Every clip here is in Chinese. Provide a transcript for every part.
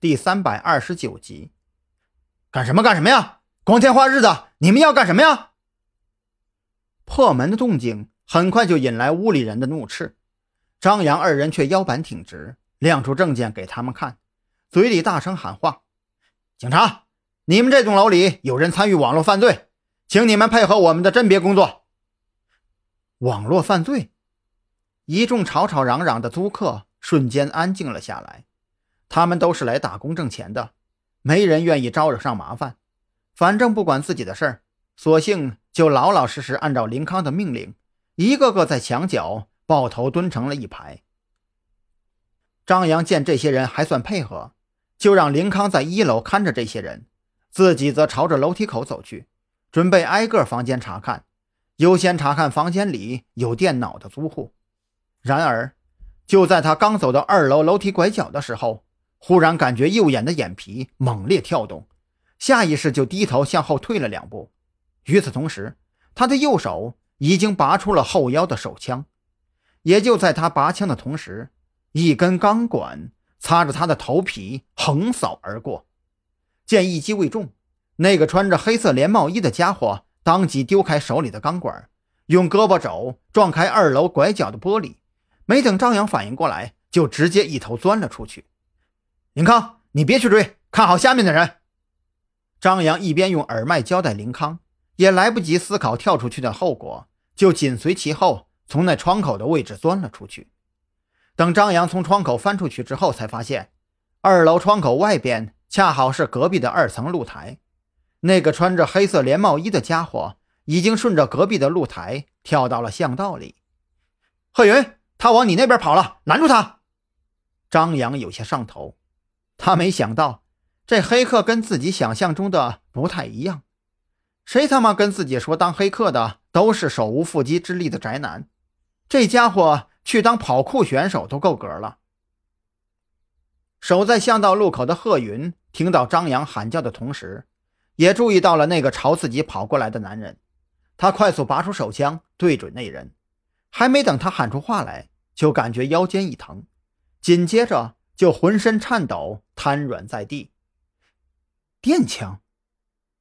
第三百二十九集。干什么干什么呀？光天化日的，你们要干什么呀？破门的动静很快就引来屋里人的怒斥。张扬二人却腰板挺直，亮出证件给他们看，嘴里大声喊话：“警察，你们这栋楼里有人参与网络犯罪，请你们配合我们的甄别工作。”网络犯罪，一众吵吵嚷嚷的租客瞬间安静了下来。他们都是来打工挣钱的，没人愿意招惹上麻烦。反正不管自己的事儿，索性就老老实实按照林康的命令，一个个在墙角抱头蹲成了一排。张扬见这些人还算配合，就让林康在一楼看着这些人，自己则朝着楼梯口走去，准备挨个房间查看，优先查看房间里有电脑的租户。然而，就在他刚走到二楼楼梯拐角的时候，忽然感觉右眼的眼皮猛烈跳动，下意识就低头向后退了两步。与此同时，他的右手已经拔出了后腰的手枪。也就在他拔枪的同时，一根钢管擦着他的头皮横扫而过。见一击未中，那个穿着黑色连帽衣的家伙当即丢开手里的钢管，用胳膊肘撞开二楼拐角的玻璃。没等张扬反应过来，就直接一头钻了出去。林康，你别去追，看好下面的人。张扬一边用耳麦交代林康，也来不及思考跳出去的后果，就紧随其后，从那窗口的位置钻了出去。等张扬从窗口翻出去之后，才发现二楼窗口外边恰好是隔壁的二层露台。那个穿着黑色连帽衣的家伙已经顺着隔壁的露台跳到了巷道里。贺云，他往你那边跑了，拦住他！张扬有些上头。他没想到，这黑客跟自己想象中的不太一样。谁他妈跟自己说当黑客的都是手无缚鸡之力的宅男？这家伙去当跑酷选手都够格了。守在巷道路口的贺云听到张扬喊叫的同时，也注意到了那个朝自己跑过来的男人。他快速拔出手枪对准那人，还没等他喊出话来，就感觉腰间一疼，紧接着。就浑身颤抖，瘫软在地。电枪，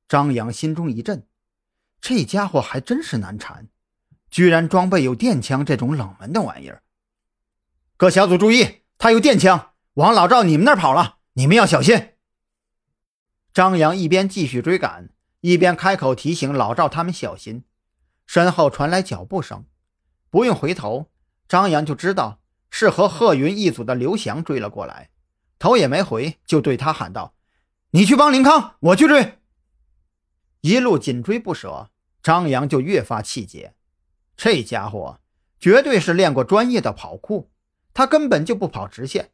张扬心中一震，这家伙还真是难缠，居然装备有电枪这种冷门的玩意儿。各小组注意，他有电枪，往老赵你们那儿跑了，你们要小心。张扬一边继续追赶，一边开口提醒老赵他们小心。身后传来脚步声，不用回头，张扬就知道。是和贺云一组的刘翔追了过来，头也没回就对他喊道：“你去帮林康，我去追。”一路紧追不舍，张扬就越发气结。这家伙绝对是练过专业的跑酷，他根本就不跑直线，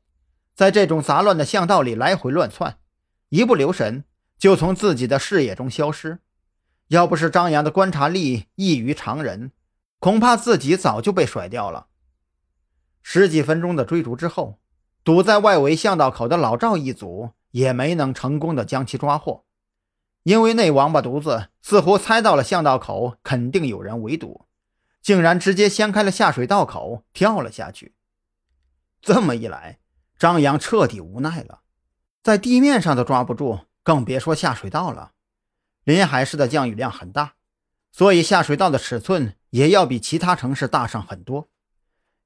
在这种杂乱的巷道里来回乱窜，一不留神就从自己的视野中消失。要不是张扬的观察力异于常人，恐怕自己早就被甩掉了。十几分钟的追逐之后，堵在外围巷道口的老赵一组也没能成功的将其抓获，因为那王八犊子似乎猜到了巷道口肯定有人围堵，竟然直接掀开了下水道口跳了下去。这么一来，张扬彻底无奈了，在地面上都抓不住，更别说下水道了。临海市的降雨量很大，所以下水道的尺寸也要比其他城市大上很多。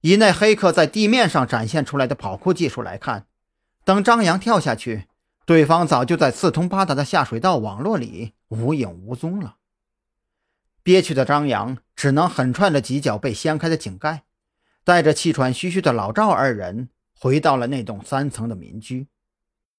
以那黑客在地面上展现出来的跑酷技术来看，等张扬跳下去，对方早就在四通八达的下水道网络里无影无踪了。憋屈的张扬只能狠踹了几脚被掀开的井盖，带着气喘吁吁的老赵二人回到了那栋三层的民居。